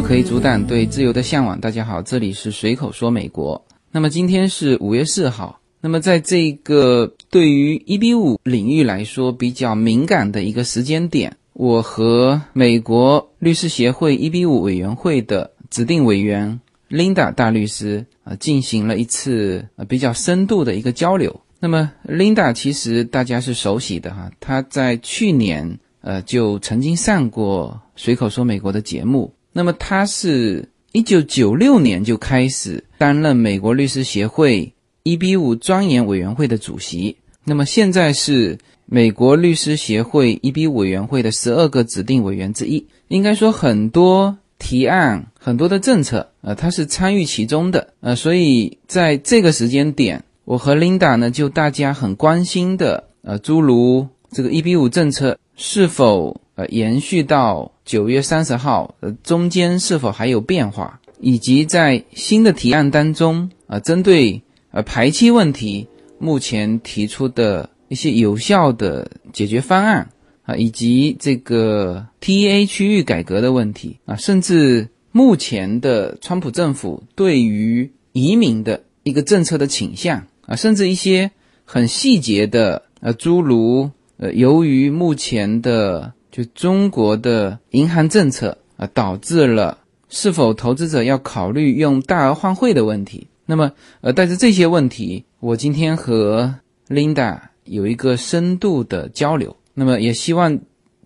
可以阻挡对自由的向往。大家好，这里是随口说美国。那么今天是五月四号。那么在这个对于一比五领域来说比较敏感的一个时间点，我和美国律师协会一比五委员会的指定委员 Linda 大律师啊、呃，进行了一次呃比较深度的一个交流。那么 Linda 其实大家是熟悉的哈，她在去年呃就曾经上过随口说美国的节目。那么他是一九九六年就开始担任美国律师协会一比五专研委员会的主席。那么现在是美国律师协会一比五委员会的十二个指定委员之一。应该说很多提案、很多的政策，呃，他是参与其中的。呃，所以在这个时间点。我和 Linda 呢，就大家很关心的，呃，诸如这个一比五政策是否呃延续到九月三十号，呃，中间是否还有变化，以及在新的提案当中，啊，针对呃排期问题，目前提出的一些有效的解决方案，啊，以及这个 T A 区域改革的问题，啊，甚至目前的川普政府对于移民的一个政策的倾向。啊，甚至一些很细节的，呃，诸如，呃，由于目前的就中国的银行政策啊，导致了是否投资者要考虑用大额换汇的问题。那么，呃，带着这些问题，我今天和 Linda 有一个深度的交流。那么，也希望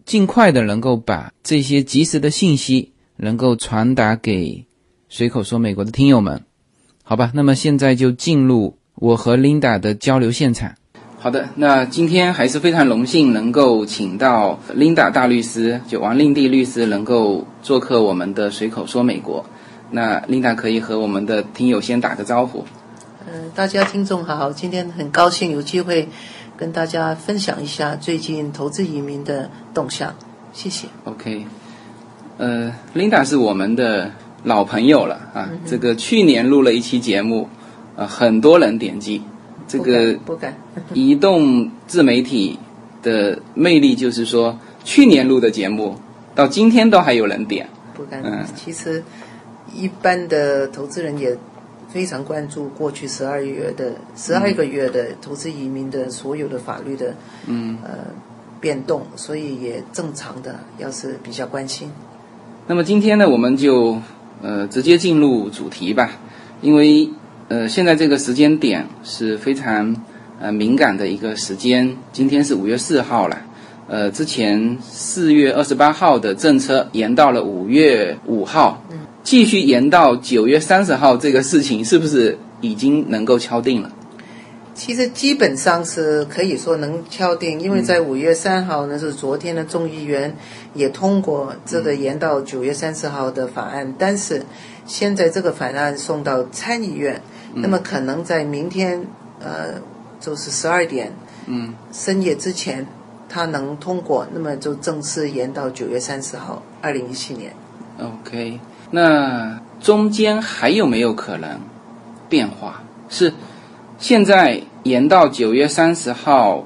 尽快的能够把这些及时的信息能够传达给随口说美国的听友们，好吧？那么现在就进入。我和 Linda 的交流现场。好的，那今天还是非常荣幸能够请到 Linda 大律师，就王令娣律师能够做客我们的随口说美国。那 Linda 可以和我们的听友先打个招呼。嗯，大家听众好，今天很高兴有机会跟大家分享一下最近投资移民的动向，谢谢。OK，呃，Linda 是我们的老朋友了啊，这个去年录了一期节目。啊，很多人点击，这个不敢。移动自媒体的魅力就是说，去年录的节目到今天都还有人点。不敢。嗯，其实一般的投资人也非常关注过去十二月的十二个月的投资移民的所有的法律的嗯呃变动，所以也正常的，要是比较关心。那么今天呢，我们就呃直接进入主题吧，因为。呃，现在这个时间点是非常呃敏感的一个时间。今天是五月四号了，呃，之前四月二十八号的政策延到了五月五号，继续延到九月三十号，这个事情是不是已经能够敲定了？其实基本上是可以说能敲定，因为在五月三号呢是昨天的众议员也通过这个延到九月三十号的法案，但是现在这个法案送到参议院。那么可能在明天，呃，就是十二点，嗯，深夜之前，它能通过，那么就正式延到九月三十号，二零一七年。OK，那中间还有没有可能变化？是现在延到九月三十号，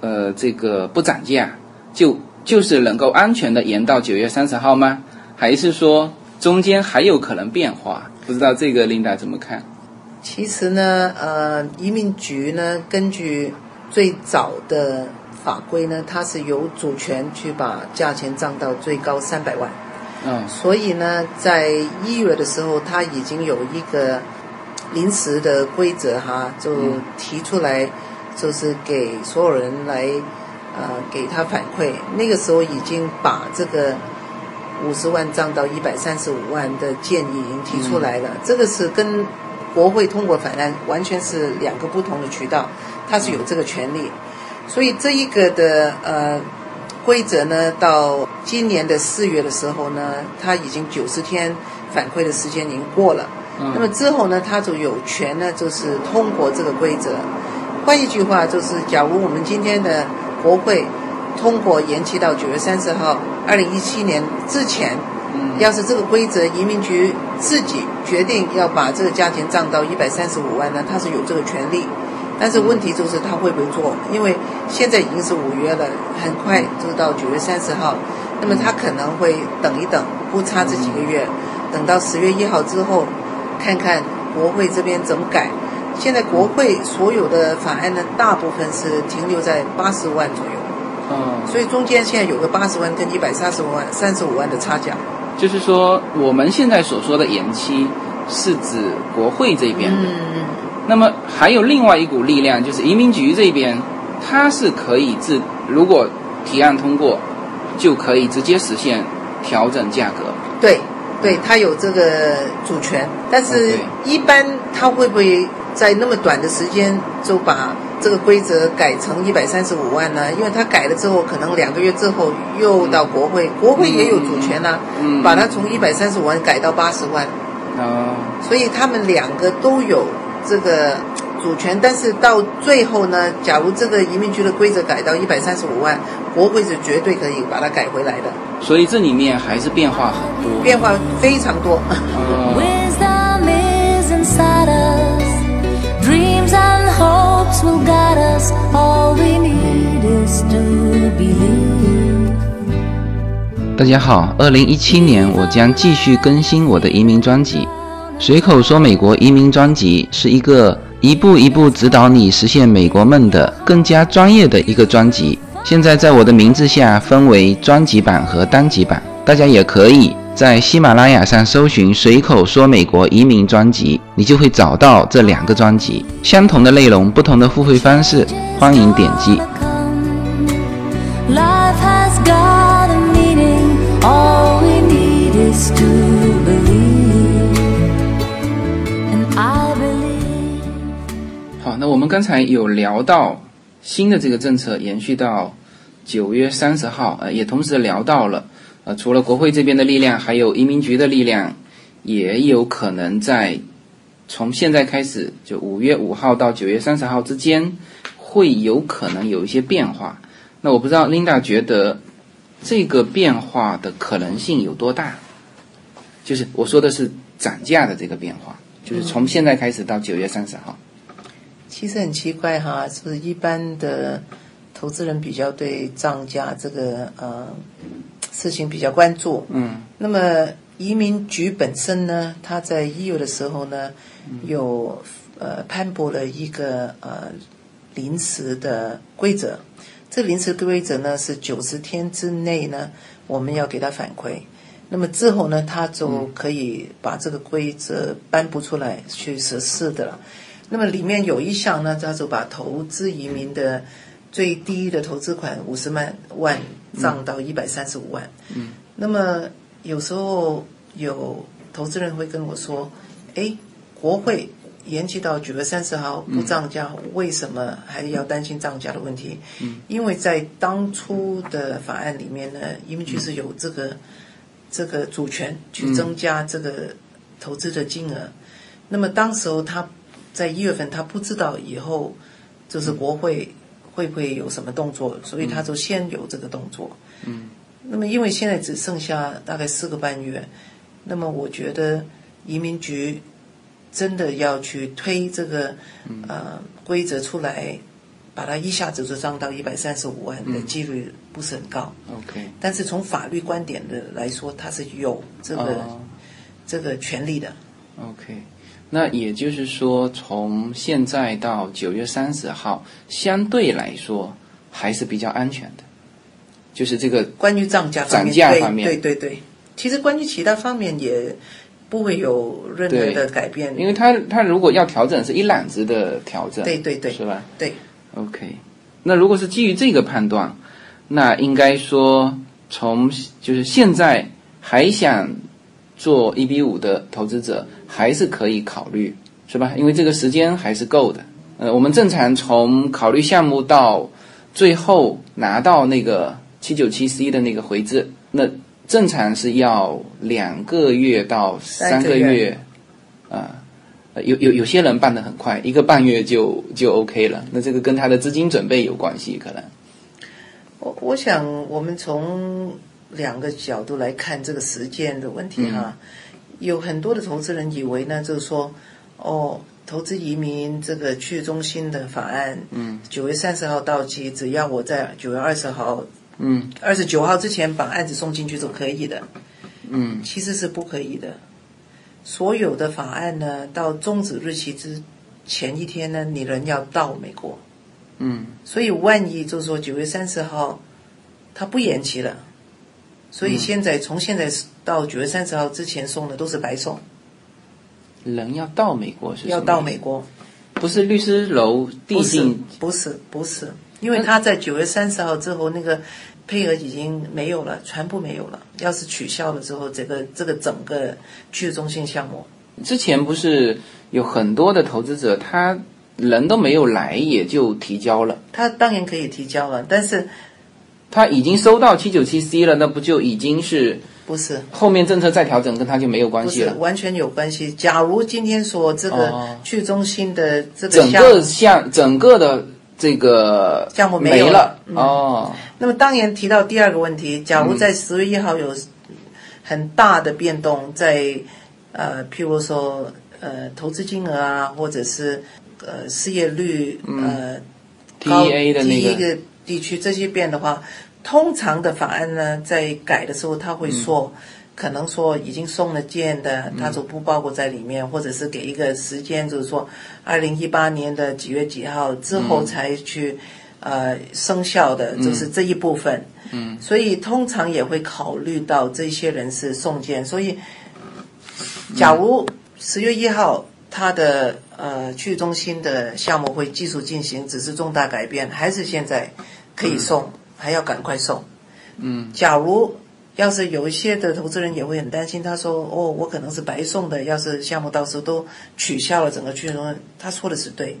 呃，这个不涨价，就就是能够安全的延到九月三十号吗？还是说中间还有可能变化？不知道这个琳达怎么看？其实呢，呃，移民局呢，根据最早的法规呢，它是有主权去把价钱涨到最高三百万。嗯。所以呢，在一月的时候，他已经有一个临时的规则哈，就提出来，就是给所有人来，呃，给他反馈。那个时候已经把这个五十万涨到一百三十五万的建议已经提出来了。这个是跟国会通过法案完全是两个不同的渠道，它是有这个权利，所以这一个的呃规则呢，到今年的四月的时候呢，它已经九十天反馈的时间已经过了，那么之后呢，它就有权呢，就是通过这个规则。换一句话，就是假如我们今天的国会通过延期到九月三十号，二零一七年之前要是这个规则移民局自己决定要把这个价钱涨到一百三十五万呢，他是有这个权利。但是问题就是他会不会做？因为现在已经是五月了，很快就到九月三十号，那么他可能会等一等，不差这几个月，等到十月一号之后，看看国会这边怎么改。现在国会所有的法案呢，大部分是停留在八十万左右，嗯，所以中间现在有个八十万跟一百三十五万、三十五万的差价。就是说我们现在所说的延期，是指国会这边的。嗯，那么还有另外一股力量，就是移民局这边，它是可以自如果提案通过，就可以直接实现调整价格。对，对它有这个主权，但是一般它会不会在那么短的时间就把这个规则改成一百三十五万呢？因为他改了之后，可能两个月之后又到国会，国会也有主权呐、嗯把它从一百三十五万改到八十万，啊、所以他们两个都有这个主权。但是到最后呢，假如这个移民局的规则改到一百三十五万，国会是绝对可以把它改回来的，所以这里面还是变化很多。变化非常多。啊 All we need is to believe. 大家好，二零一七年我将继续更新我的移民专辑。随口说美国移民专辑是一个一步一步指导你实现美国梦的更加专业的一个专辑。现在在我的名字下分为专辑版和单集版，大家也可以在喜马拉雅上搜寻“随口说美国移民专辑”，你就会找到这两个专辑。相同的内容，不同的付费方式，欢迎点击。好，那我们刚才有聊到新的这个政策延续到九月三十号，呃，也同时聊到了，呃，除了国会这边的力量，还有移民局的力量，也有可能在从现在开始，就五月五号到九月三十号之间，会有可能有一些变化。那我不知道 Linda 觉得这个变化的可能性有多大？就是我说的是涨价的这个变化，就是从现在开始到九月三十号。其实很奇怪哈，是不是一般的投资人比较对涨价这个呃事情比较关注。嗯那么移民局本身呢，他在一月的时候呢，有呃颁布了一个呃临时的规则。这临时规则呢是九十天之内呢，我们要给他反馈。那么之后呢，他就可以把这个规则颁布出来去实施的了。那么里面有一项呢，他就把投资移民的最低的投资款五十万万涨到一百三十五万。嗯。那么有时候有投资人会跟我说：“哎，国会延期到九月三十号不涨价，为什么还要担心涨价的问题？”嗯。因为在当初的法案里面呢，移民局是有这个、这个主权去增加这个投资的金额。那么当时候他在一月份他不知道以后就是国会会不会有什么动作，所以他就先有这个动作。嗯。那么因为现在只剩下大概四个半月，那么我觉得移民局真的要去推这个呃规则出来，把它一下子就涨到一百三十五万的几率不是很高。，OK，但是从法律观点的来说，它是有这个、哦这个权利的。OK，那也就是说，从现在到九月三十号，相对来说还是比较安全的，就是这个关于涨价方面，涨价方面对对对对，其实关于其他方面也不会有任何的改变。因为它它如果要调整是一揽子的调整，对对对是吧对，？OK，那如果是基于这个判断，那应该说从就是现在还想做一比五的投资者，还是可以考虑，是吧？因为这个时间还是够的。呃，我们正常从考虑项目到最后拿到那个七九七 C 的那个回执，那正常是要两个月到三个月月，啊、呃有有有些人办得很快，一个半月就就 OK 了。那这个跟他的资金准备有关系，可能。我我想我们从两个角度来看这个时间的问题哈。有很多的投资人以为呢，就是说，哦，投资移民这个去中心的法案，嗯，九月三十号到期，只要我在九月二十号，嗯，二十九号之前把案子送进去就可以的，嗯，其实是不可以的。所有的法案呢，到终止日期之前一天呢，你人要到美国，嗯，所以万一就是说九月三十号，他不延期了。所以现在从现在到九月三十号之前送的都是白送。人要到美国是？要到美国，不是律师楼递进？不是不是，因为他在九月三十号之后那个配额已经没有了，全部没有了。要是取消了之后，这个这个整个去中心项目，之前不是有很多的投资者，他人都没有来也就提交了。他当然可以提交了，但是。他已经收到七九七 C 了，那不就已经是？不是。后面政策再调整，跟他就没有关系了。完全有关系。假如今天说这个去中心的这个整个项整个的这个项目没了哦。那么当然提到第二个问题，假如在十月一号有很大的变动，在呃，譬如说呃，投资金额啊，或者是呃，失业率呃 E A 的那个。地区这些变的话，通常的法案呢，在改的时候，他会说，可能说已经送了件的，他就不包括在里面，或者是给一个时间，就是说，二零一八年的几月几号之后才去，呃，生效的，就是这一部分。嗯，所以通常也会考虑到这些人是送件，所以，假如十月一号他的呃去中心的项目会继续进行，只是重大改变，还是现在。可以送，还要赶快送。嗯，假如要是有一些的投资人也会很担心，他说：“哦，我可能是白送的，要是项目到时候都取消了，整个去融他说的是对。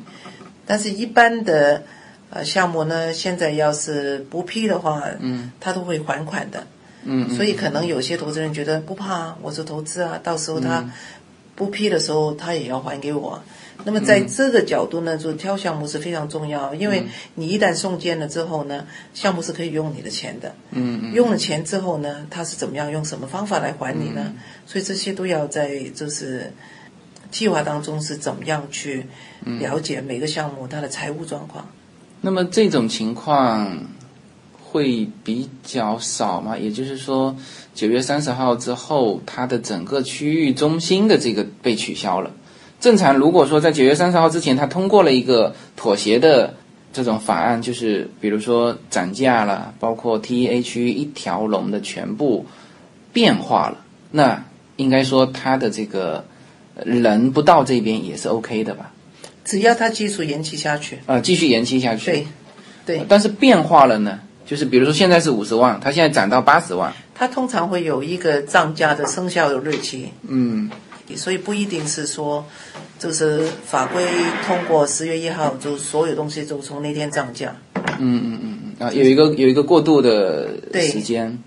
但是，一般的呃项目呢，现在要是不批的话，嗯，他都会还款的。嗯，所以可能有些投资人觉得不怕，我是投资啊，到时候他不批的时候，他也要还给我。那么在这个角度呢，就挑项目是非常重要，因为你一旦送件了之后呢，项目是可以用你的钱的。嗯嗯。用了钱之后呢，他是怎么样用什么方法来还你呢？所以这些都要在就是计划当中是怎么样去了解每个项目它的财务状况。那么这种情况会比较少吗？也就是说，九月三十号之后，它的整个区域中心的这个被取消了。正常，如果说在九月三十号之前，他通过了一个妥协的这种法案，就是比如说涨价了，包括 T E A 区一条龙的全部变化了，那应该说他的这个人不到这边也是 O K 的吧？只要他继续延期下去啊，继续延期下去。对，对。但是变化了呢，就是比如说现在是五十万，他现在涨到八十万，他通常会有一个涨价的生效的日期。嗯。所以不一定是说，就是法规通过十月一号，就所有东西就从那天涨价。嗯嗯嗯嗯啊，有一个有一个过渡的时间。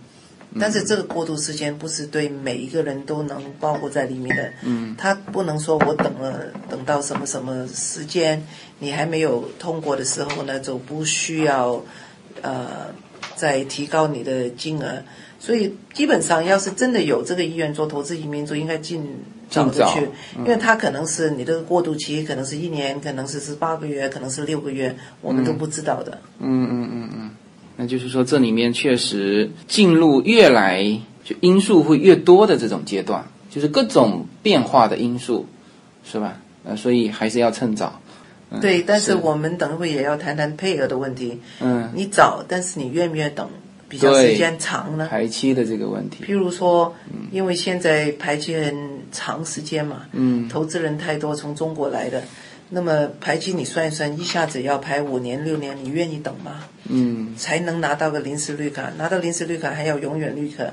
但是这个过渡时间不是对每一个人都能包括在里面的。嗯。他不能说我等了等到什么什么时间，你还没有通过的时候呢，就不需要呃再提高你的金额。所以基本上，要是真的有这个意愿做投资移民，就应该尽早的去，因为他可能是你的过渡期，可能是一年，可能是是八个月，可能是六个月，我们都不知道的。嗯嗯嗯嗯，那就是说这里面确实进入越来就因素会越多的这种阶段，就是各种变化的因素，是吧？呃，所以还是要趁早。对，但是我们等会也要谈谈配额的问题。嗯，你早，但是你愿不愿意等？比较时间长呢？排期的这个问题。譬如说，因为现在排期很长时间嘛，嗯，投资人太多，从中国来的，那么排期你算一算，一下子要排五年六年，你愿意等吗？嗯，才能拿到个临时绿卡，拿到临时绿卡还要永远绿卡，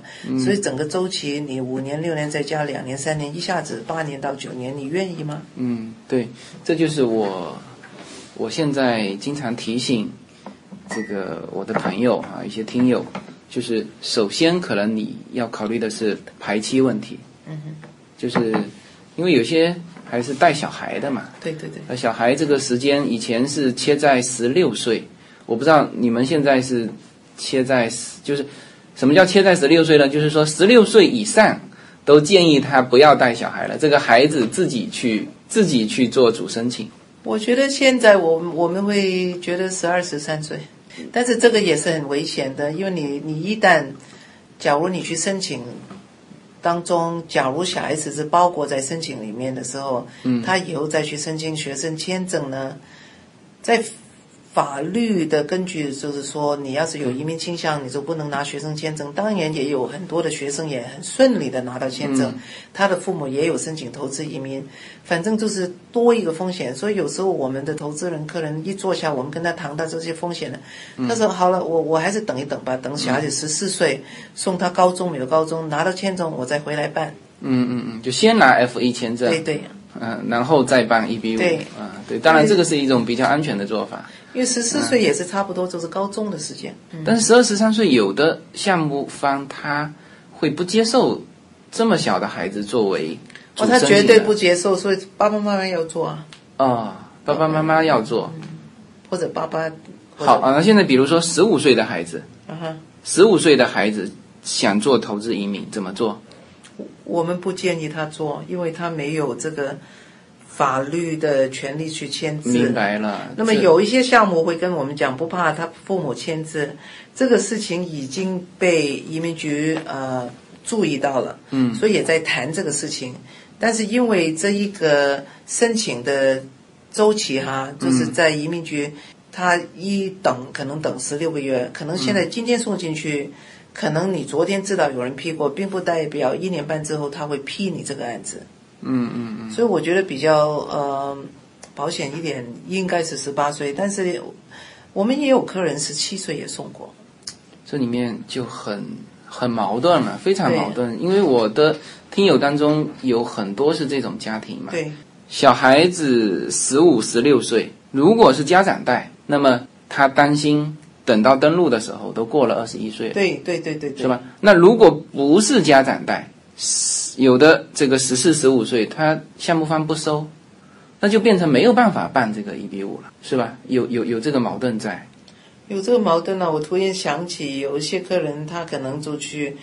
所以整个周期你五年六年再加两年三年，一下子八年到九年，你愿意吗？嗯，对，这就是我我现在经常提醒。这个我的朋友啊，一些听友，就是首先可能你要考虑的是排期问题，嗯哼，就是因为有些还是带小孩的嘛，对对对，那小孩这个时间以前是切在十六岁，我不知道你们现在是切在就是什么叫切在十六岁呢？就是说十六岁以上都建议他不要带小孩了，这个孩子自己去自己去做主申请。我觉得现在我我们会觉得十二十三岁，但是这个也是很危险的，因为你你一旦，假如你去申请。当中，假如小孩子是包裹在申请里面的时候，嗯，他以后再去申请学生签证呢，在法律的根据就是说，你要是有移民倾向，你就不能拿学生签证。当然，也有很多的学生也很顺利的拿到签证，他的父母也有申请投资移民，反正就是多一个风险。所以有时候我们的投资人客人一坐下，我们跟他谈到这些风险呢，他说好了，我我还是等一等吧，等小孩子十四岁，送他高中没有高中拿到签证，我再回来办。嗯嗯嗯，就先拿 F 一签证，对对，嗯，然后再办 EB 五，对，啊对，当然这个是一种比较安全的做法。因为十四岁也是差不多就是高中的时间，但是十二十三岁有的项目方他会不接受这么小的孩子作为哦，他绝对不接受，所以爸爸妈妈要做啊。啊，爸爸妈妈要做，或者爸爸好啊。那现在比如说十五岁的孩子，十五岁的孩子想做投资移民怎么做？我们不建议他做，因为他没有这个。法律的权利去签字，明白了。那么有一些项目会跟我们讲，不怕他父母签字，这个事情已经被移民局呃注意到了，嗯，所以也在谈这个事情。但是因为这一个申请的周期哈，就是在移民局，他一等可能等十六个月，可能现在今天送进去，可能你昨天知道有人批过，并不代表一年半之后他会批你这个案子。嗯嗯嗯，所以我觉得比较呃保险一点，应该是十八岁。但是我们也有客人十七岁也送过，这里面就很很矛盾了，非常矛盾。因为我的听友当中有很多是这种家庭嘛，对，小孩子十五十六岁，如果是家长带，那么他担心等到登录的时候都过了二十一岁，对对对对，是吧？那如果不是家长带。有的这个十四十五岁，他项目方不收，那就变成没有办法办这个一比五了，是吧？有有有这个矛盾在，有这个矛盾呢。我突然想起，有一些客人他可能就去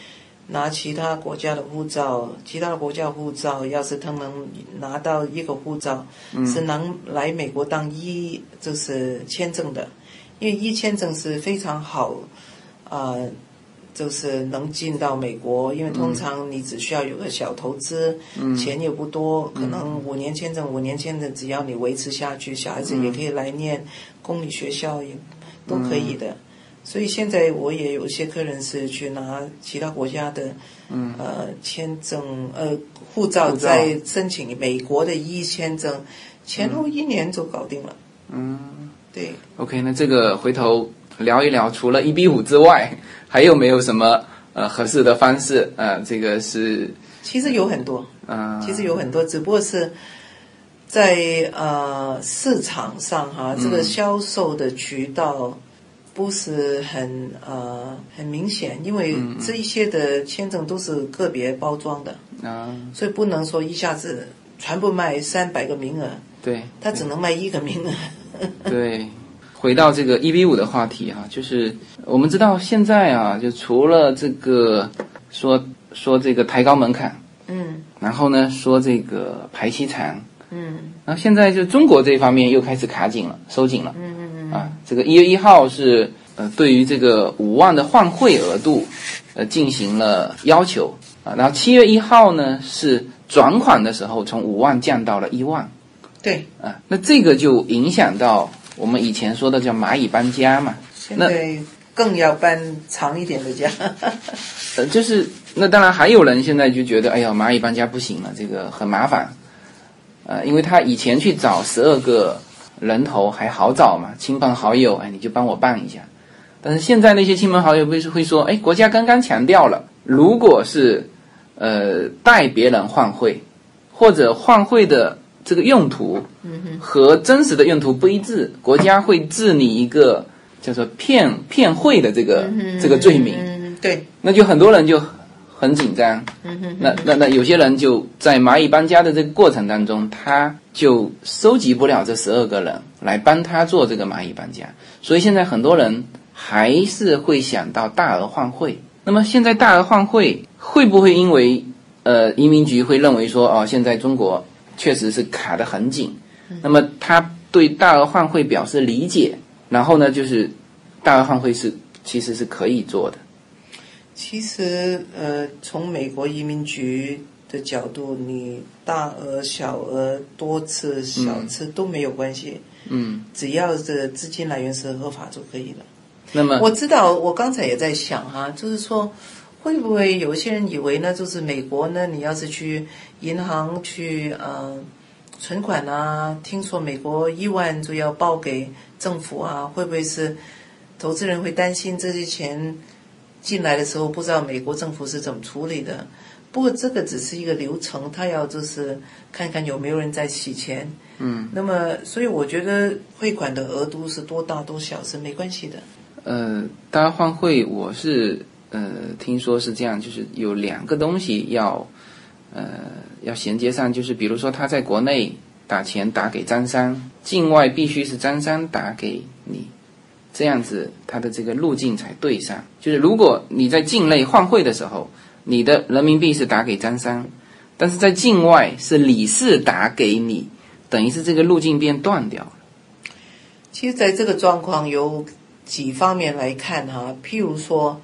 拿其他国家的护照，其他的国家护照，要是他能拿到一个护照，是能来美国当一就是签证的，因为一签证是非常好，呃。就是能进到美国，因为通常你只需要有个小投资，钱也不多，可能五年签证，五年签证只要你维持下去，小孩子也可以来念公立学校，也都可以的。所以现在我也有一些客人是去拿其他国家的，呃，签证呃护照，在申请美国的一签证，前后一年就搞定了。嗯，对。OK，那这个回头聊一聊，除了一比五之外。还有没有什么呃合适的方式？呃，这个是其实有很多，嗯，其实有很多，只不过是在呃市场上哈，这个销售的渠道不是很呃很明显，因为这一些的签证都是个别包装的啊，所以不能说一下子全部卖三百个名额，对，他只能卖一个名额，对。回到这个一比五的话题哈，就是我们知道现在啊，就除了这个说说这个抬高门槛，嗯，然后呢说这个排期长，嗯，然后现在就中国这方面又开始卡紧了，收紧了，嗯嗯嗯，啊，这个一月一号是呃对于这个五万的换汇额度呃进行了要求啊，然后七月一号呢是转款的时候从五万降到了一万，对，啊，那这个就影响到。我们以前说的叫蚂蚁搬家嘛，现在更要搬长一点的家。呃，就是那当然还有人现在就觉得，哎呀，蚂蚁搬家不行了，这个很麻烦。呃，因为他以前去找十二个人头还好找嘛，亲朋好友，哎，你就帮我办一下。但是现在那些亲朋好友会会说，哎，国家刚刚强调了，如果是呃带别人换汇或者换汇的。这个用途和真实的用途不一致，国家会治你一个叫做骗骗汇的这个这个罪名。对，那就很多人就很紧张。那那那有些人就在蚂蚁搬家的这个过程当中，他就收集不了这十二个人来帮他做这个蚂蚁搬家，所以现在很多人还是会想到大额换汇。那么现在大额换汇会不会因为呃移民局会认为说哦，现在中国确实是卡得很紧，那么他对大额换汇表示理解，然后呢就是大额换汇是其实是可以做的。其实呃，从美国移民局的角度，你大额、小额、多次、小次都没有关系。嗯，只要这资金来源是合法就可以了。那么我知道，我刚才也在想哈，就是说，会不会有些人以为呢，就是美国呢，你要是去银行去呃存款啊，听说美国一万就要报给政府啊，会不会是投资人会担心这些钱进来的时候不知道美国政府是怎么处理的？不过这个只是一个流程，他要就是看看有没有人在洗钱。嗯，那么所以我觉得汇款的额度是多大多小是没关系的。呃，大家换汇，我是呃听说是这样，就是有两个东西要呃要衔接上，就是比如说他在国内打钱打给张三，境外必须是张三打给你，这样子他的这个路径才对上。就是如果你在境内换汇的时候，你的人民币是打给张三，但是在境外是李四打给你，等于是这个路径变断掉了。其实，在这个状况有几方面来看哈，譬如说，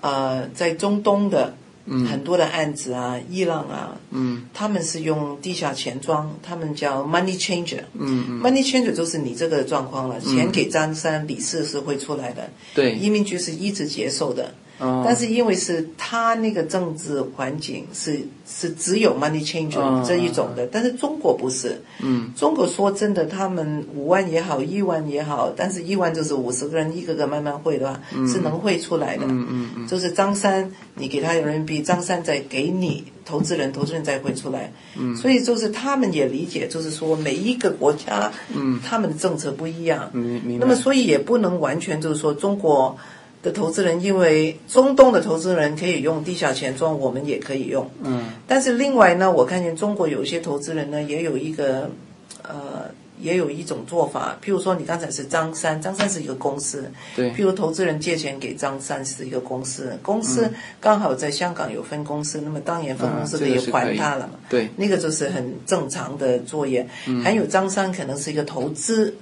呃，在中东的很多的案子啊，伊朗啊，嗯。他们是用地下钱庄，他们叫 money changer。嗯嗯，money changer 就是你这个状况了，钱给张三、李四是会出来的，对，移民局是一直接受的。哦但是因为是他那个政治环境是是只有 money changer 嗯这一种的，但是中国不是。嗯中国说真的，他们五万也好，一万也好，但是一万就是五十个人一个个慢慢汇的话，是能汇出来的。嗯嗯嗯，就是张三，你给他人民币，张三再给你投资人，投资人再汇出来。嗯，所以就是他们也理解，就是说每一个国家，嗯，他们的政策不一样。明明白。那么所以也不能完全就是说中国的投资人，因为中东的投资人可以用地下钱庄，我们也可以用。嗯但是另外呢，我看见中国有些投资人呢，也有一个呃，也有一种做法，譬如说你刚才是张三，张三是一个公司，对譬如投资人借钱给张三是一个公司，公司刚好在香港有分公司，那么当然分公司可以还他了嘛。对，那个就是很正常的作业。还有张三可能是一个投资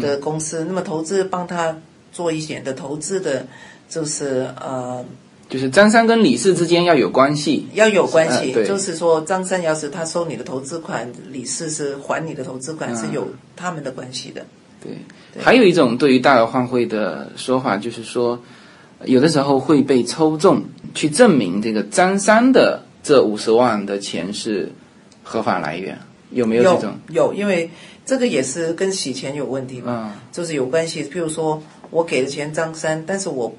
的公司，那么投资帮他做一些的投资的，就是呃就是张三跟李四之间要有关系。要有关系，呃就是说张三要是他收你的投资款，李四是还你的投资款，是有他们的关系的。对，还有一种对于大额换汇的说法，就是说，有的时候会被抽中，去证明这个张三的这五十万的钱是合法来源，有没有这有种？有，因为这个也是跟洗钱有问题嘛，嗯就是有关系。譬如说我给的钱张三，但是我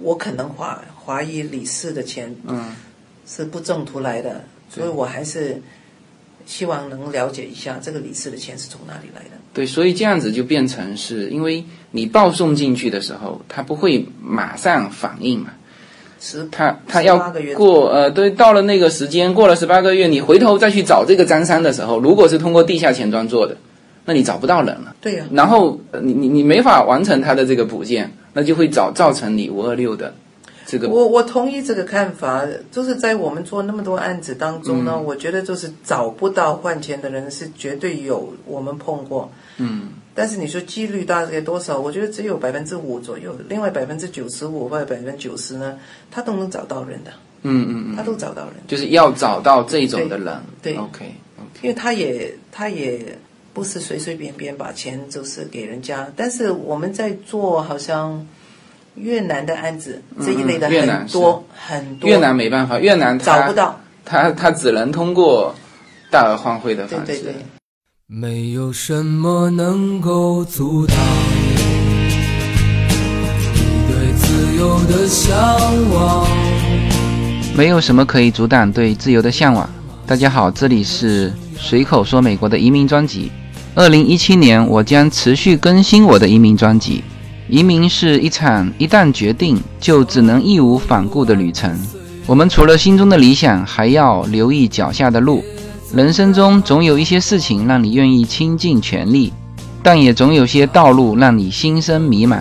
我可能怀怀疑李四的钱嗯。是不正途来的，所以我还是希望能了解一下这个李四的钱是从哪里来的。对，所以这样子就变成是因为你报送进去的时候，他不会马上反应嘛，十他他要18个月过呃，对，到了那个时间，过了十八个月，你回头再去找这个张三的时候，如果是通过地下钱庄做的，那你找不到人了。对呀、然后呃你你你没法完成他的这个补件，那就会造造成你五二六的这个我我同意这个看法，就是在我们做那么多案子当中呢，嗯我觉得就是找不到换钱的人是绝对有，我们碰过。嗯但是你说几率大概多少？我觉得只有百分之五左右，另外百分之九十五或者百分之九十呢，他都能找到人的，嗯嗯嗯，他都找到人，就是要找到这种的人。对 OK 因为他也他也不是随随便便把钱就是给人家。但是我们在做好像越南的案子这一类的嗯越南很多很多，越南没办法，越南找不到，他他只能通过大额换汇的方式。对对对。没有什么能够阻挡你对自由的向往。没有什么可以阻挡对自由的向往。大家好，这里是随口说美国的移民专辑。二零一七年，我将持续更新我的移民专辑。移民是一场一旦决定就只能义无反顾的旅程。我们除了心中的理想，还要留意脚下的路。人生中总有一些事情让你愿意倾尽全力，但也总有些道路让你心生迷茫。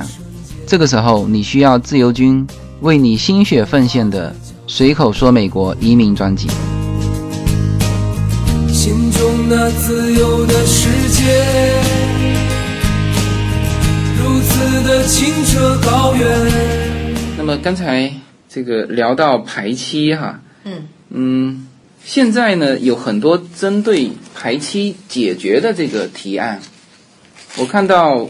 这个时候，你需要自由军为你心血奉献的随口说美国移民专辑。那自由的世界，如此的清澈高远。那么刚才这个聊到排期哈，嗯嗯，现在呢有很多针对排期解决的这个提案，我看到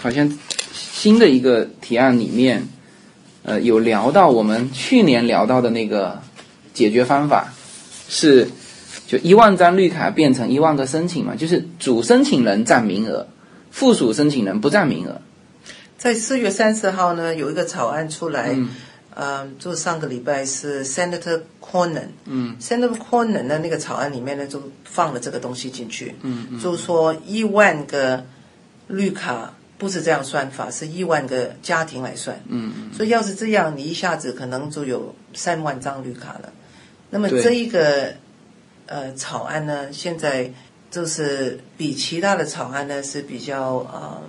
好像新的一个提案里面，呃，有聊到我们去年聊到的那个解决方法是。就一万张绿卡变成一万个申请嘛，就是主申请人占名额，附属申请人不占名额。在四月三十号呢，有一个草案出来，嗯，就上个礼拜是 Senator Cornyn，嗯，Senator Cornyn 的那个草案里面呢，就放了这个东西进去，嗯嗯，就是说一万个绿卡不是这样算法，是一万个家庭来算，嗯嗯，所以要是这样，你一下子可能就有三万张绿卡了。那么这一个。呃，草案呢，现在就是比其他的草案呢是比较呃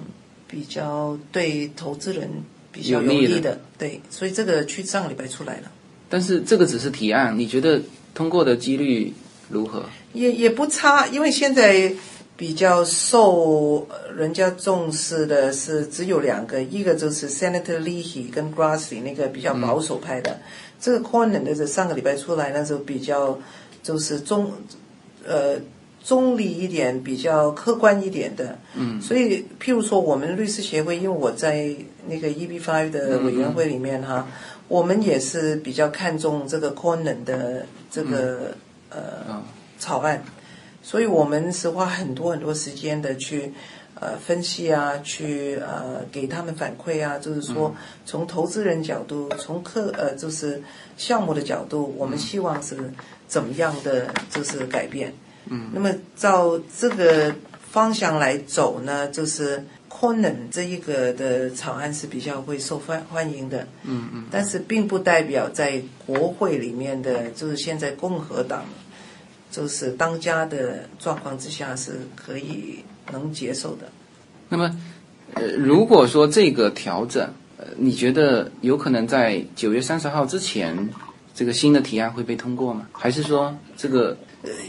比较对投资人比较有利的，对，所以这个去上个礼拜出来了。但是这个只是提案，你觉得通过的几率如何？也也不差，因为现在比较受人家重视的是只有两个，一个就是 Senator Leahy 跟 Grassley 那个比较保守派的，这个 Cornyn 的是上个礼拜出来那时候比较。就是中，呃，中立一点，比较客观一点的。嗯。所以，譬如说，我们律师协会，因为我在那个 EB Five 的委员会里面哈，我们也是比较看重这个 Cornyn 的这个呃草案，所以我们是花很多很多时间的去呃分析啊，去呃给他们反馈啊，就是说从投资人角度，从客呃就是项目的角度，我们希望是。怎么样的就是改变？嗯，那么照这个方向来走呢，就是 Conan 这一个的草案是比较会受欢欢迎的。嗯嗯，但是并不代表在国会里面的，就是现在共和党就是当家的状况之下是可以能接受的。那么，呃，如果说这个调整，呃，你觉得有可能在九月三十号之前？这个新的提案会被通过吗？还是说这个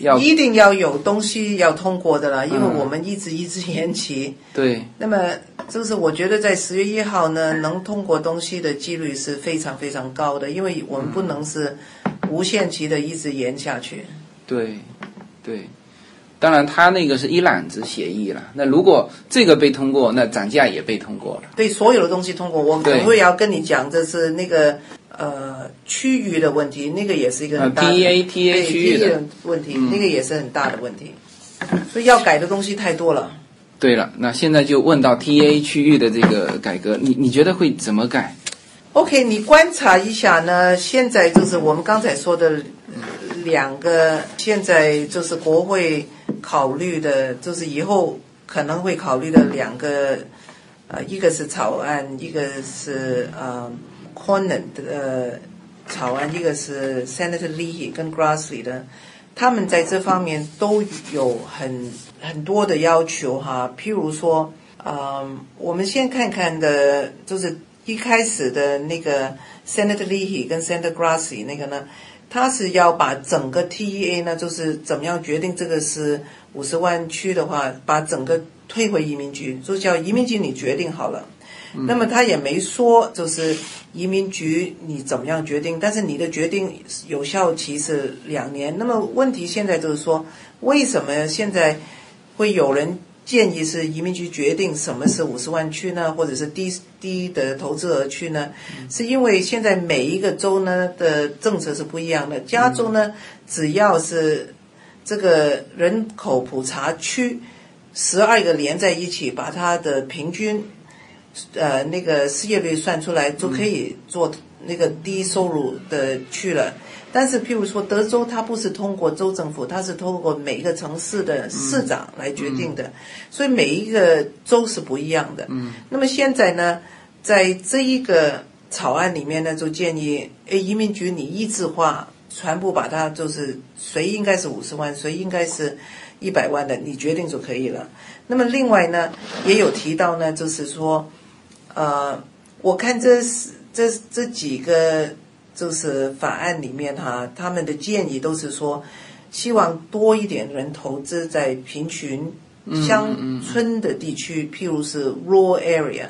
要一定要有东西要通过的了？因为我们一直一直延期。对。那么就是我觉得在十月一号呢，能通过东西的几率是非常非常高的，因为我们不能是无限期的一直延下去。对，对。当然，他那个是一揽子协议了。那如果这个被通过，那涨价也被通过了。对，所有的东西通过，我可会要跟你讲，这是那个。呃，区域的问题，那个也是一个很大的 T A T A 区域的问题，那个也是很大的问题，所以要改的东西太多了。对了，那现在就问到 T A 区域的这个改革，你你觉得会怎么改？OK，你观察一下呢？现在就是我们刚才说的两个，现在就是国会考虑的，就是以后可能会考虑的两个，呃，一个是草案，一个是呃。Cornyn 的草案，一个是 Senator Lee 跟 Grassley 的，他们在这方面都有很很多的要求哈。譬如说，嗯，我们先看看的，就是一开始的那个 Senator Lee 跟 Senator Grassley 那个呢，他是要把整个 TEA 呢，就是怎么样决定这个是五十万区的话，把整个退回移民局，就叫移民局你决定好了。那么他也没说，就是移民局你怎么样决定，但是你的决定有效期是两年。那么问题现在就是说，为什么现在会有人建议是移民局决定什么是五十万区呢，或者是低低的投资额区呢？是因为现在每一个州呢的政策是不一样的。加州呢，只要是这个人口普查区十二个连在一起，把它的平均。呃，那个失业率算出来就可以做那个低收入的去了。但是，譬如说德州，它不是通过州政府，它是通过每一个城市的市长来决定的，所以每一个州是不一样的。嗯。那么现在呢，在这一个草案里面呢，就建议，诶，移民局你一致化，全部把它就是谁应该是五十万，谁应该是一百万的，你决定就可以了。那么另外呢，也有提到呢，就是说。呃，我看这是这这几个就是法案里面哈，他们的建议都是说，希望多一点人投资在贫穷乡村的地区，譬如是 rural area。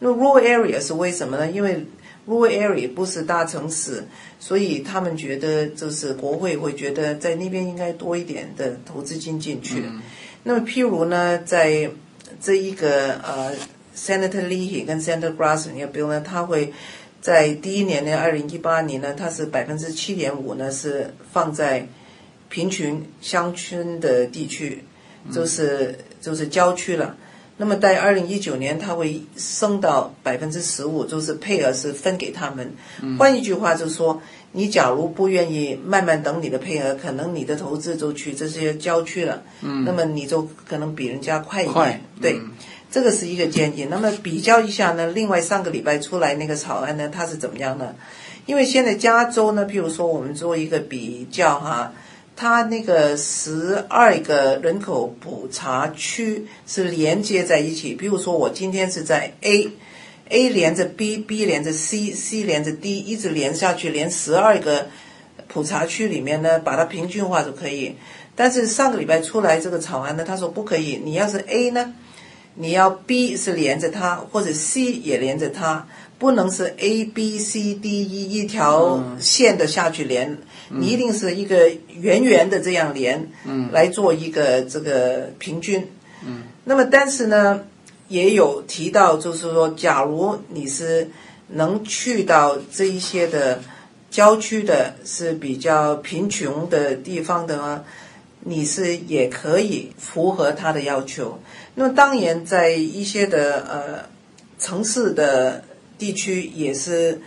那 rural area 是为什么呢？因为 rural area 不是大城市，所以他们觉得就是国会会觉得在那边应该多一点的投资金进去。那么譬如呢，在这一个呃，Senator Leahy 跟 Senator Grass 那个 bill 呢，他会在第一年呢，二零一八年呢，它是百分之七点五呢，是放在贫穷乡村的地区，就是就是郊区了。那么在二零一九年，它会升到百分之十五，就是配额是分给他们。换一句话就是说，你假如不愿意慢慢等你的配额，可能你的投资就去这些郊区了。嗯，那么你就可能比人家快一点。对，这个是一个建议。那么比较一下呢，另外上个礼拜出来那个草案呢，它是怎么样呢？因为现在加州呢，譬如说我们做一个比较哈。它那个十二个人口普查区是连接在一起，比如说我今天是在 A，A 连着 B，B 连着 C，C 连着 D，一直连下去，连十二个普查区里面呢，把它平均化就可以。但是上个礼拜出来这个草案呢，他说不可以，你要是 A 呢，你要 B 是连着它，或者 C 也连着它。不能是 A B C D E 一条线的下去连，你一定是一个圆圆的这样连，来做一个这个平均。那么但是呢，也有提到，就是说，假如你是能去到这一些的郊区的，是比较贫穷的地方的呢，你是也可以符合他的要求。那么当然，在一些的呃城市的。地区也是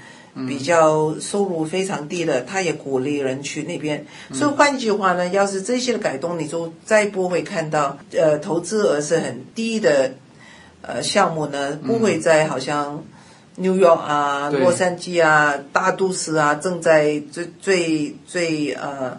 比较收入非常低的，他也鼓励人去那边。所以换句话呢，要是这些的改动，你就再不会看到呃投资额是很低的呃项目呢，不会在好像 New York 啊、洛杉矶啊大都市啊正在最最最呃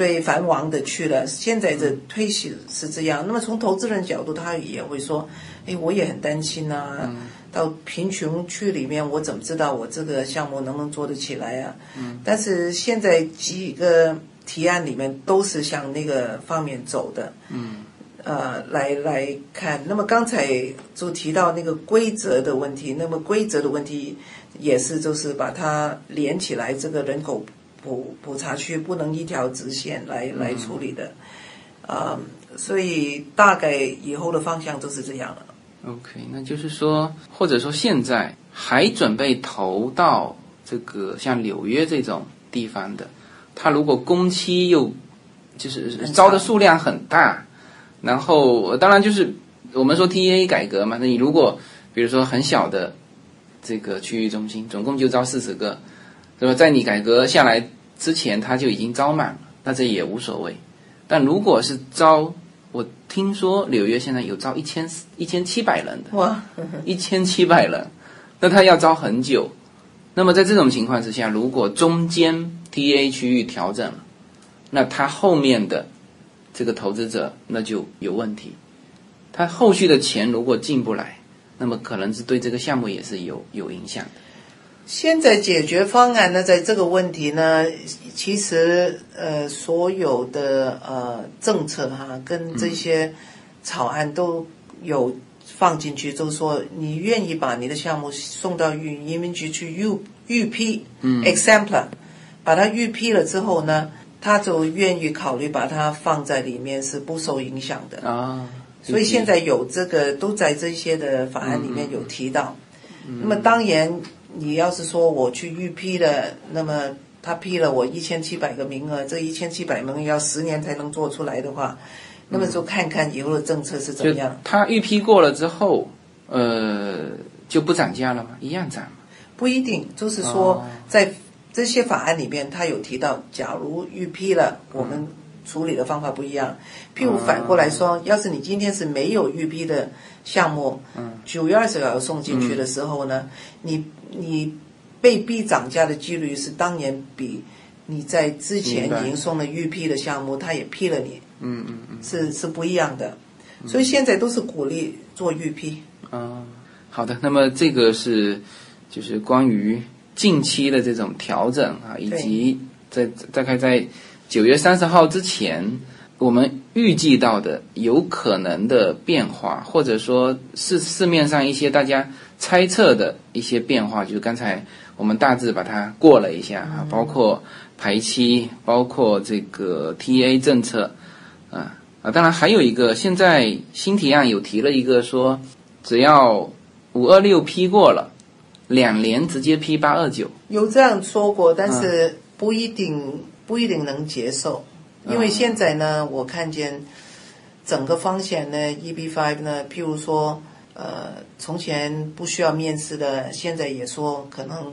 最繁忙的去了。现在的推行是这样。那么从投资人角度，他也会说：“哎，我也很担心啊。”到贫穷区里面，我怎么知道我这个项目能不能做得起来啊？嗯。但是现在几个提案里面都是向那个方面走的。嗯。呃，来来看，那么刚才就提到那个规则的问题，那么规则的问题也是就是把它连起来，这个人口普普查区不能一条直线来来处理的。啊，所以大概以后的方向都是这样了。OK，那就是说，或者说现在还准备投到这个像纽约这种地方的，他如果工期又就是招的数量很大，然后当然就是我们说 TA 改革嘛，那你如果比如说很小的这个区域中心，总共就招四十个，是吧？在你改革下来之前，他就已经招满了，那这也无所谓。但如果是招我听说纽约现在有招一千一千七百人的哇，一千七百人，那他要招很久。那么在这种情况之下，如果中间 TA 区域调整了，那他后面的这个投资者那就有问题。他后续的钱如果进不来，那么可能是对这个项目也是有有影响的。现在解决方案呢，在这个问题呢，其实呃，所有的呃政策哈，跟这些草案都有放进去，就是说你愿意把你的项目送到移移民局去预预批，嗯，exemplar，把它预批了之后呢，他就愿意考虑把它放在里面是不受影响的啊。所以现在有这个都在这些的法案里面有提到，那么当然。你要是说我去预批的，那么他批了我一千七百个名额，这一千七百名额要十年才能做出来的话，那么就看看以后的政策是怎么样。他预批过了之后，呃，就不涨价了吗？一样涨吗？不一定，就是说在这些法案里边，他有提到，假如预批了，我们。处理的方法不一样，譬如反过来说，要是你今天是没有预批的项目，九月二十号送进去的时候呢，你你被逼涨价的几率是当年比你在之前已经送了预批的项目，他也批了你，嗯嗯嗯，是是不一样的，所以现在都是鼓励做预批。啊，好的，那么这个是就是关于近期的这种调整啊，以及在大概在九月三十号之前，我们预计到的有可能的变化，或者说市市面上一些大家猜测的一些变化，就是刚才我们大致把它过了一下啊，包括排期，包括这个 TA 政策，啊啊，当然还有一个，现在新提案有提了一个说，只要五二六批过了。两年直接批八二九，有这样说过，但是不一定不一定能接受，因为现在呢，我看见整个方向呢，EB five 呢，譬如说，呃，从前不需要面试的，现在也说可能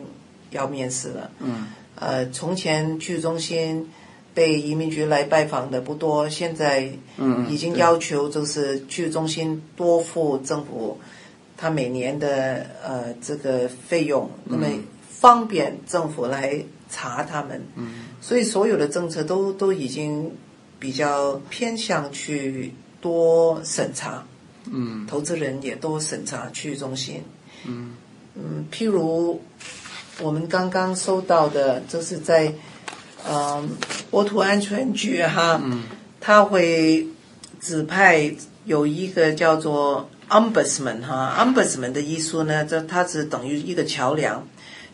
要面试了。嗯。呃，从前去中心被移民局来拜访的不多，现在嗯已经要求就是去中心多付政府。他每年的呃这个费用，那么方便政府来查他们，所以所有的政策都都已经比较偏向去多审查，嗯，投资人也多审查区域中心，嗯嗯，譬如我们刚刚收到的，就是在嗯国土安全局哈，他会指派有一个叫做。Ombudsman 哈，Ombudsman 的意思呢，这它是等于一个桥梁。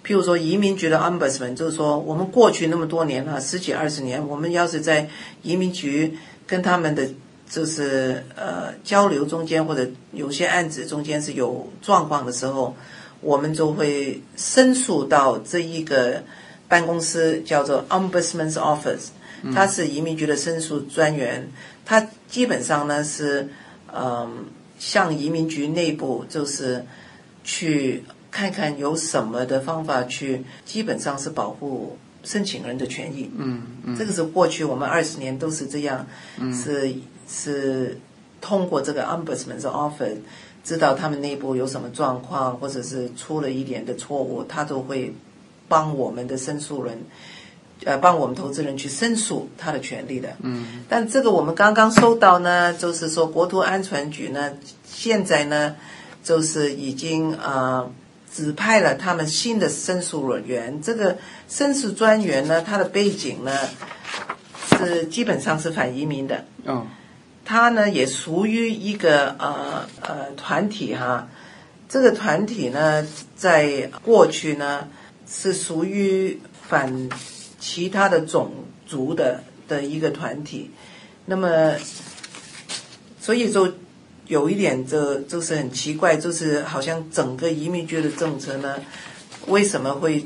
譬如说，移民局的 Ombudsman 就是说，我们过去那么多年了，十几二十年，我们要是在移民局跟他们的就是呃交流中间，或者有些案子中间是有状况的时候，我们就会申诉到这一个办公室，叫做 Ombudsman's Office，它是移民局的申诉专员，他基本上呢是嗯。向移民局内部就是去看看有什么的方法去，基本上是保护申请人的权益。嗯嗯，这个是过去我们二十年都是这样，是是通过这个 Ombudsman's Office 知道他们内部有什么状况，或者是出了一点的错误，他都会帮我们的申诉人。呃，帮我们投资人去申诉他的权利的。嗯。但这个我们刚刚收到呢，就是说国土安全局呢，现在呢，就是已经呃指派了他们新的申诉人员。这个申诉专员呢，他的背景呢是基本上是反移民的。嗯。他呢也属于一个呃呃团体哈，这个团体呢在过去呢是属于反。其他的种族的的一个团体，那么，所以就有一点，这就是很奇怪，就是好像整个移民局的政策呢，为什么会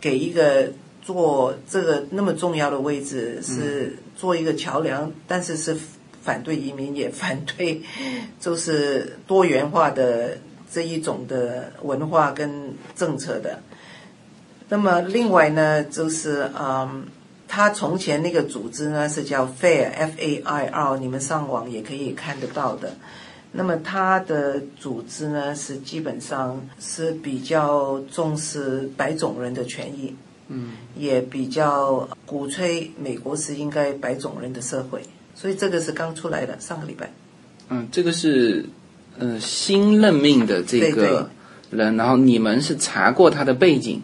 给一个做这个那么重要的位置，是做一个桥梁，但是是反对移民，也反对 就是多元化的这一种的文化跟政策的。那么另外呢，就是嗯，他从前那个组织呢是叫 FAIR，F-A-I-R，你们上网也可以看得到的。那么他的组织呢是基本上是比较重视白种人的权益，嗯，也比较鼓吹美国是应该白种人的社会。所以这个是刚出来的，上个礼拜。嗯，这个是嗯新任命的这个人，然后你们是查过他的背景。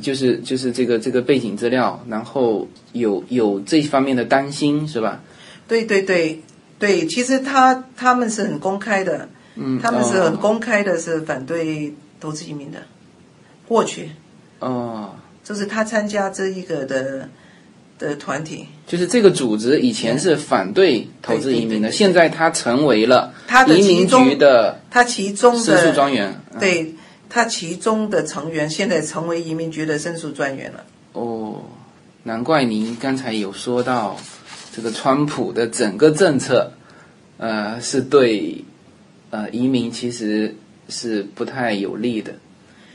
就是就是这个这个背景资料，然后有有这方面的担心是吧？对对对对，其实他他们是很公开的，嗯，他们是很公开的，是反对投资移民的。过去，哦，就是他参加这一个的的团体，就是这个组织以前是反对投资移民的，现在他成为了他移民局的他其中的申诉专员，对。他其中的成员现在成为移民局的申诉专员了。哦，难怪您刚才有说到，这个川普的整个政策，呃，是对，呃，移民其实是不太有利的。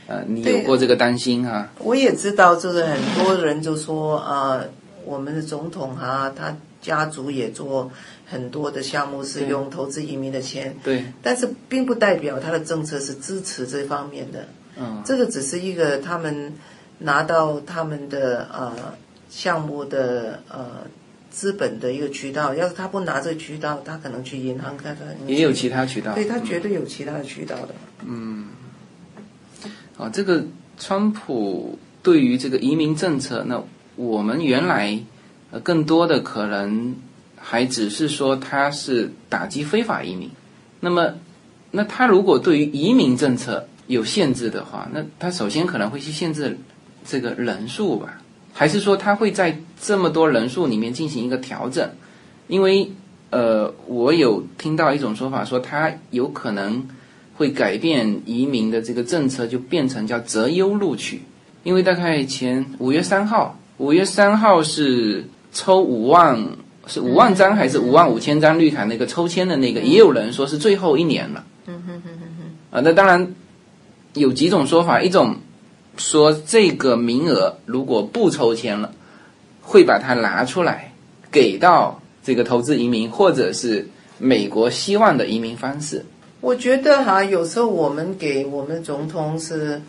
呃，你有过这个担心哈？我也知道，就是很多人就说，呃，我们的总统哈，他家族也做。很多的项目是用投资移民的钱，对，但是并不代表他的政策是支持这方面的。嗯，这个只是一个他们拿到他们的呃项目的呃资本的一个渠道。要是他不拿这个渠道，他可能去银行看看。也有其他渠道。对他绝对有其他的渠道的。嗯。啊，这个川普对于这个移民政策，那我们原来呃更多的可能还只是说他是打击非法移民。那么，那他如果对于移民政策有限制的话，那他首先可能会去限制这个人数吧？还是说他会在这么多人数里面进行一个调整？因为呃，我有听到一种说法，说他有可能。会改变移民的这个政策，就变成叫择优录取。因为大概前五月三号，五月三号是抽五万，是五万张还是五万五千张绿卡那个抽签的那个，也有人说是最后一年了。嗯哼哼哼哼。啊，那当然有几种说法，一种说这个名额如果不抽签了，会把它拿出来给到这个投资移民或者是美国希望的移民方式。我觉得哈，有时候我们给我们总统是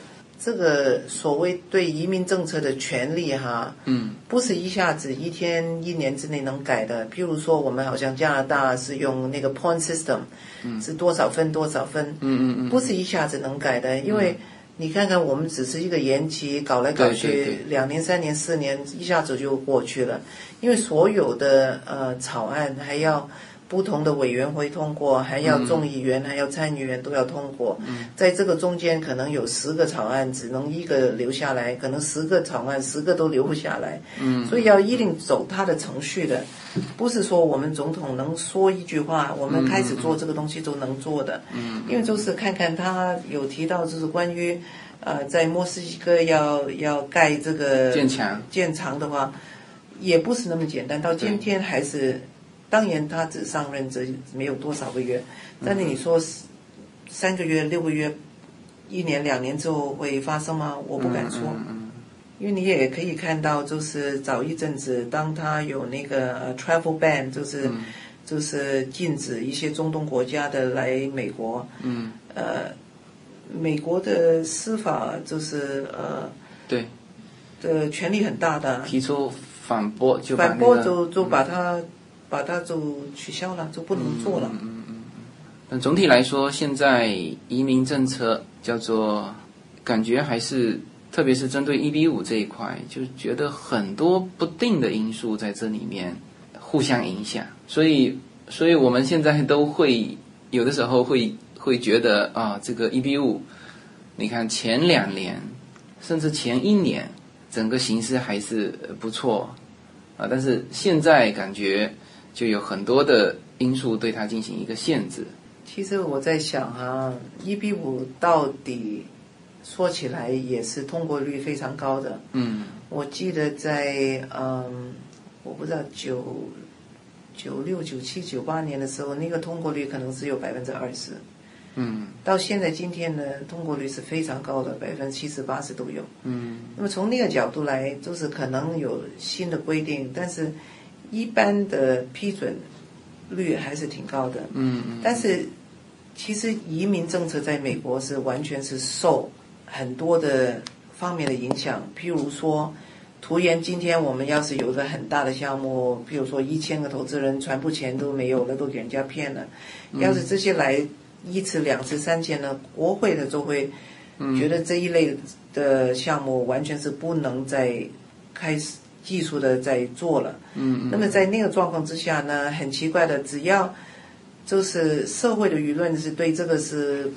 这个所谓对移民政策的权利哈，嗯，不是一下子一天一年之内能改的。譬如说，我们好像加拿大是用那个 point system，嗯，是多少分多少分，嗯嗯嗯，不是一下子能改的。因为你看看，我们只是一个延期，搞来搞去，两年、三年、四年，一下子就过去了。因为所有的呃草案还要。不同的委员会通过，还要众议员，还要参议员都要通过。在这个中间，可能有十个草案，只能一个留下来；可能十个草案，十个都留不下来。嗯所以要一定走他的程序的，不是说我们总统能说一句话，我们开始做这个东西就能做的。嗯因为就是看看他有提到，就是关于呃，在墨西哥要要盖这个建墙建墙的话，也不是那么简单。到今天还是。当然，他只上任这没有多少个月，但是你说三个月、六个月、一年、两年之后会发生吗？我不敢说，因为你也可以看到，就是早一阵子，当他有那个 travel ban，就是就是禁止一些中东国家的来美国，嗯。呃，美国的司法就是呃，对，的权力很大的，提出反驳就反驳就就把他。把它就取消了，就不能做了。嗯嗯嗯。但总体来说，现在移民政策叫做感觉还是，特别是针对一比五这一块，就觉得很多不定的因素在这里面互相影响。所以，所以我们现在都会有的时候会会觉得啊，这个一比五，你看前两年甚至前一年，整个形势还是不错啊，但是现在感觉。就有很多的因素对它进行一个限制。其实我在想哈，一比五到底说起来也是通过率非常高的。嗯。我记得在嗯，我不知道九九六、九七、九八年的时候，那个通过率可能只有百分之二十。嗯。到现在今天呢，通过率是非常高的，百分之七十、八十都有。嗯。那么从那个角度来，就是可能有新的规定，但是。一般的批准率还是挺高的，嗯嗯，但是其实移民政策在美国是完全是受很多的方面的影响。譬如说，图言今天我们要是有个很大的项目，譬如说一千个投资人全部钱都没有了，都给人家骗了。要是这些来一次、两次、三千呢，国会的就会觉得这一类的项目完全是不能再开始。技术的在做了，嗯，那么在那个状况之下呢，很奇怪的，只要就是社会的舆论是对这个是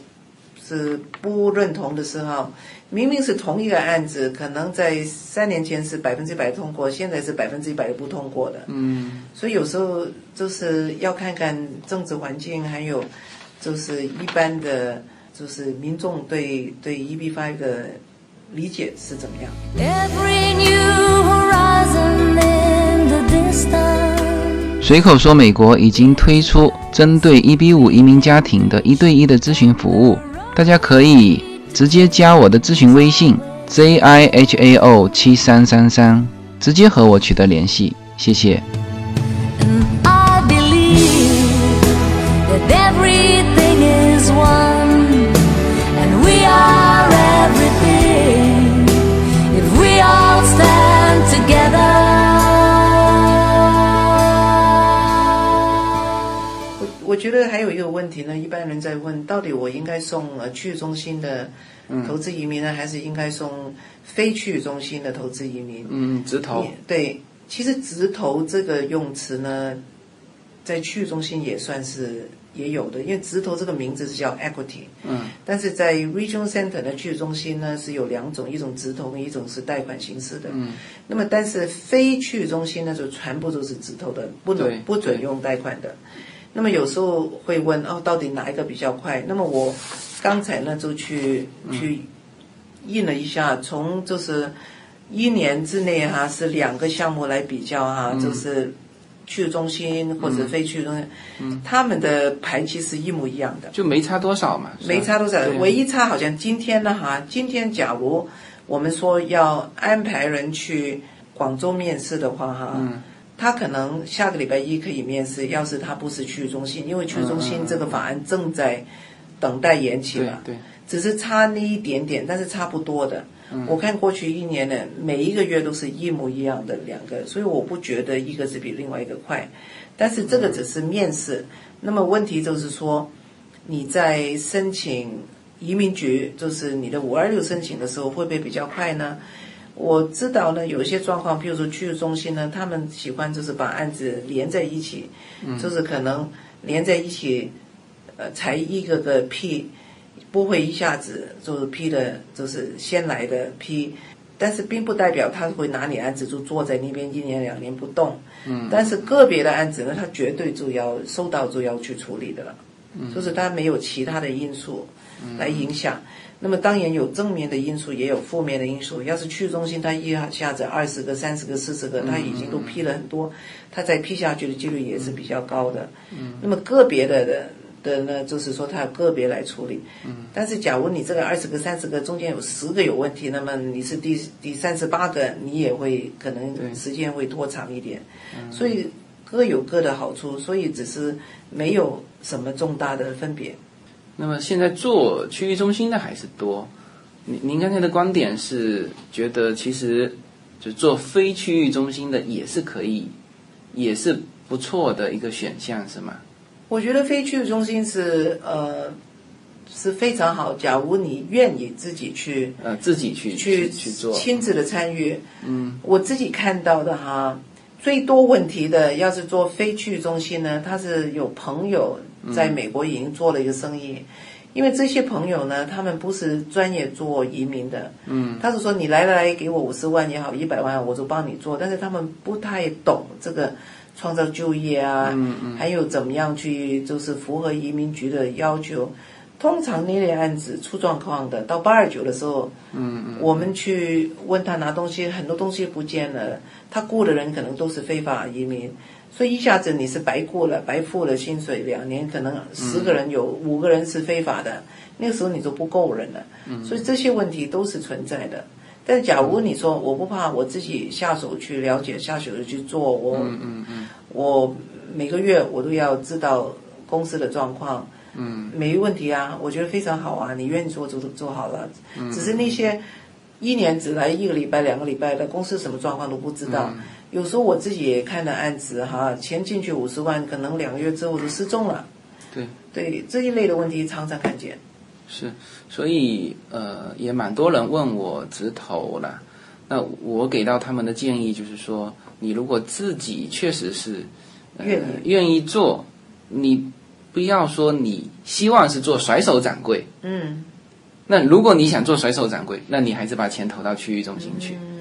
是不认同的时候，明明是同一个案子，可能在三年前是百分之百通过，现在是百分之一百不通过的，嗯，所以有时候就是要看看政治环境，还有就是一般的，就是民众对对 EB5 的理解是怎么样。随口说，美国已经推出针对一比五移民家庭的一对一的咨询服务，大家可以直接加我的咨询微信 z i h a o 七三三三，直接和我取得联系，谢谢。还有一个问题呢，一般人在问，到底我应该送呃区域中心的投资移民呢，还是应该送非区域中心的投资移民？嗯，直投。对，其实直投这个用词呢，在区域中心也算是。也有的，因为直投这个名字是叫 equity，嗯，但是在 regional center 的区域中心呢是有两种，一种直投，一种是贷款形式的，嗯，那么但是非区域中心呢就全部都是直投的，不能不准用贷款的。那么有时候会问哦，到底哪一个比较快？那么我刚才呢就去去印了一下，从就是一年之内哈是两个项目来比较哈，就是。去中心或者非去中心，他们的排期是一模一样的，就没差多少嘛。没差多少，唯一差好像今天呢哈，今天假如我们说要安排人去广州面试的话哈，他可能下个礼拜一可以面试，要是他不是区域中心，因为区域中心这个法案正在等待延期了，对，只是差那一点点，但是差不多的。我看过去一年的每一个月都是一模一样的两个，所以我不觉得一个是比另外一个快，但是这个只是面试。那么问题就是说，你在申请移民局，就是你的五二六申请的时候，会不会比较快呢？我知道呢，有一些状况，比如说区域中心呢，他们喜欢就是把案子连在一起，就是可能连在一起，呃，才一个个批。不会一下子就是批的，就是先来的批，但是并不代表他会拿你案子就坐在那边一年两年不动。嗯。但是个别的案子呢，他绝对就要收到就要去处理的了。嗯。就是他没有其他的因素来影响。那么当然有正面的因素，也有负面的因素。要是去中心，他一下子二十个、三十个、四十个，他已经都批了很多，他再批下去的几率也是比较高的。嗯。那么个别的的。的呢，就是说他个别来处理，嗯，但是假如你这个二十个、三十个中间有十个有问题，那么你是第第三十八个，你也会可能时间会拖长一点，所以各有各的好处，所以只是没有什么重大的分别。那么现在做区域中心的还是多，您您刚才的观点是觉得其实就做非区域中心的也是可以，也是不错的一个选项，是吗？我觉得非区域中心是呃是非常好。假如你愿意自己去呃自己去去去做亲自的参与，嗯，我自己看到的哈，最多问题的要是做非区域中心呢，他是有朋友在美国已经做了一个生意，因为这些朋友呢，他们不是专业做移民的，嗯，他是说你来来给我五十万也好，一百万我就帮你做，但是他们不太懂这个。创造就业啊，嗯嗯还有怎么样去就是符合移民局的要求。通常那类案子出状况的，到八二九的时候，嗯嗯我们去问他拿东西，很多东西不见了。他雇的人可能都是非法移民，所以一下子你是白过了，白付了薪水，两年可能十个人有五个人是非法的，那个时候你就不够人了。所以这些问题都是存在的。但，假如你说我不怕，我自己下手去了解，下手去做，我我每个月我都要知道公司的状况，没问题啊，我觉得非常好啊，你愿意做就做好了。只是那些一年只来一个礼拜、两个礼拜的公司，什么状况都不知道。有时候我自己也看的案子哈，钱进去五十万，可能两个月之后就失踪了。对对，这一类的问题常常看见。是，所以呃，也蛮多人问我直投了。那我给到他们的建议就是说，你如果自己确实是愿意愿意做，你不要说你希望是做甩手掌柜。嗯。那如果你想做甩手掌柜，那你还是把钱投到区域中心去，嗯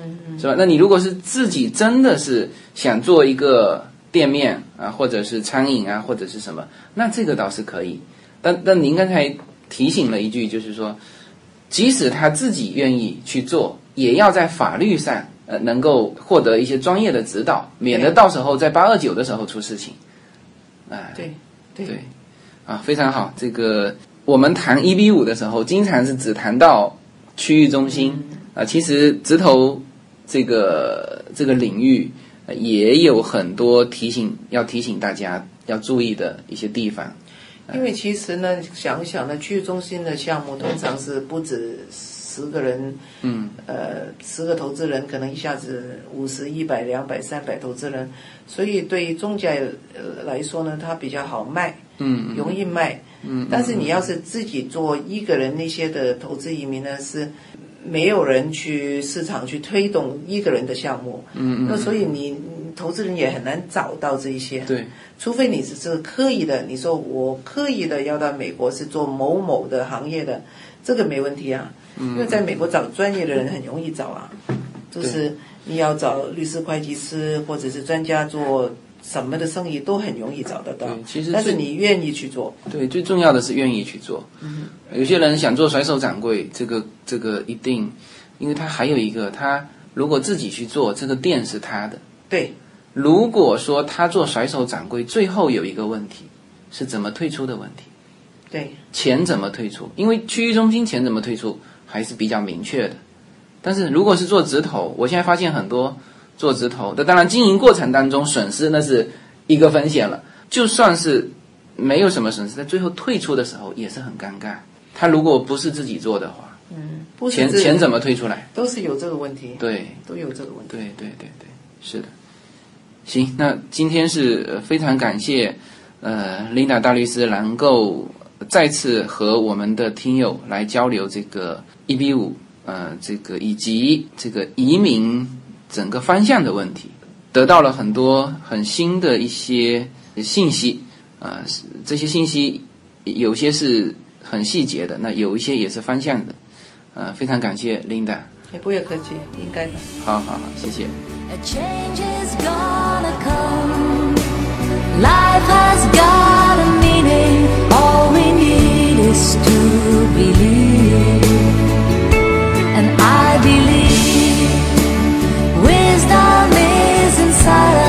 是吧？那你如果是自己真的是想做一个店面啊，或者是餐饮啊，或者是什么，那这个倒是可以。但但您刚才。提醒了一句，就是说，即使他自己愿意去做，也要在法律上呃能够获得一些专业的指导，免得到时候在八二九的时候出事情。哎，对对啊，非常好。这个我们谈一比五的时候，经常是只谈到区域中心啊，其实直投这个这个领域也有很多提醒要提醒大家要注意的一些地方。因为其实呢，想一想呢，区域中心的项目通常是不止十个人，嗯，呃，十个投资人可能一下子五十、一百、两百、三百投资人，所以对于中介呃来说呢，它比较好卖，嗯，容易卖。嗯，但是你要是自己做一个人那些的投资移民呢，是没有人去市场去推动一个人的项目。嗯嗯，那所以你投资人也很难找到这一些。对，除非你只是刻意的，你说我刻意的要到美国是做某某的行业的，这个没问题啊。嗯因为在美国找专业的人很容易找啊，就是你要找律师、会计师或者是专家做什么的生意都很容易找得到对。其实但是你愿意去做，对，最重要的是愿意去做。嗯，有些人想做甩手掌柜，这个这个一定，因为他还有一个，他如果自己去做，这个店是他的。对如果说他做甩手掌柜，最后有一个问题是怎么退出的问题，对钱怎么退出？因为区域中心钱怎么退出还是比较明确的。但是如果是做直投，我现在发现很多做直投那，当然经营过程当中损失那是一个风险了。就算是没有什么损失，在最后退出的时候也是很尴尬。他如果不是自己做的话，不钱钱怎么退出来？都是有这个问题，对，都有这个问题。对对对对，是的。行，那今天是呃非常感谢呃琳达大律师能够再次和我们的听友来交流这个一比五呃这个以及这个移民整个方向的问题，得到了很多很新的一些信息，啊、这些信息有些是很细节的，那有一些也是方向的，啊、非常感谢 Linda，也不用客气，应该的，好好好，谢谢。To believe. dummies inside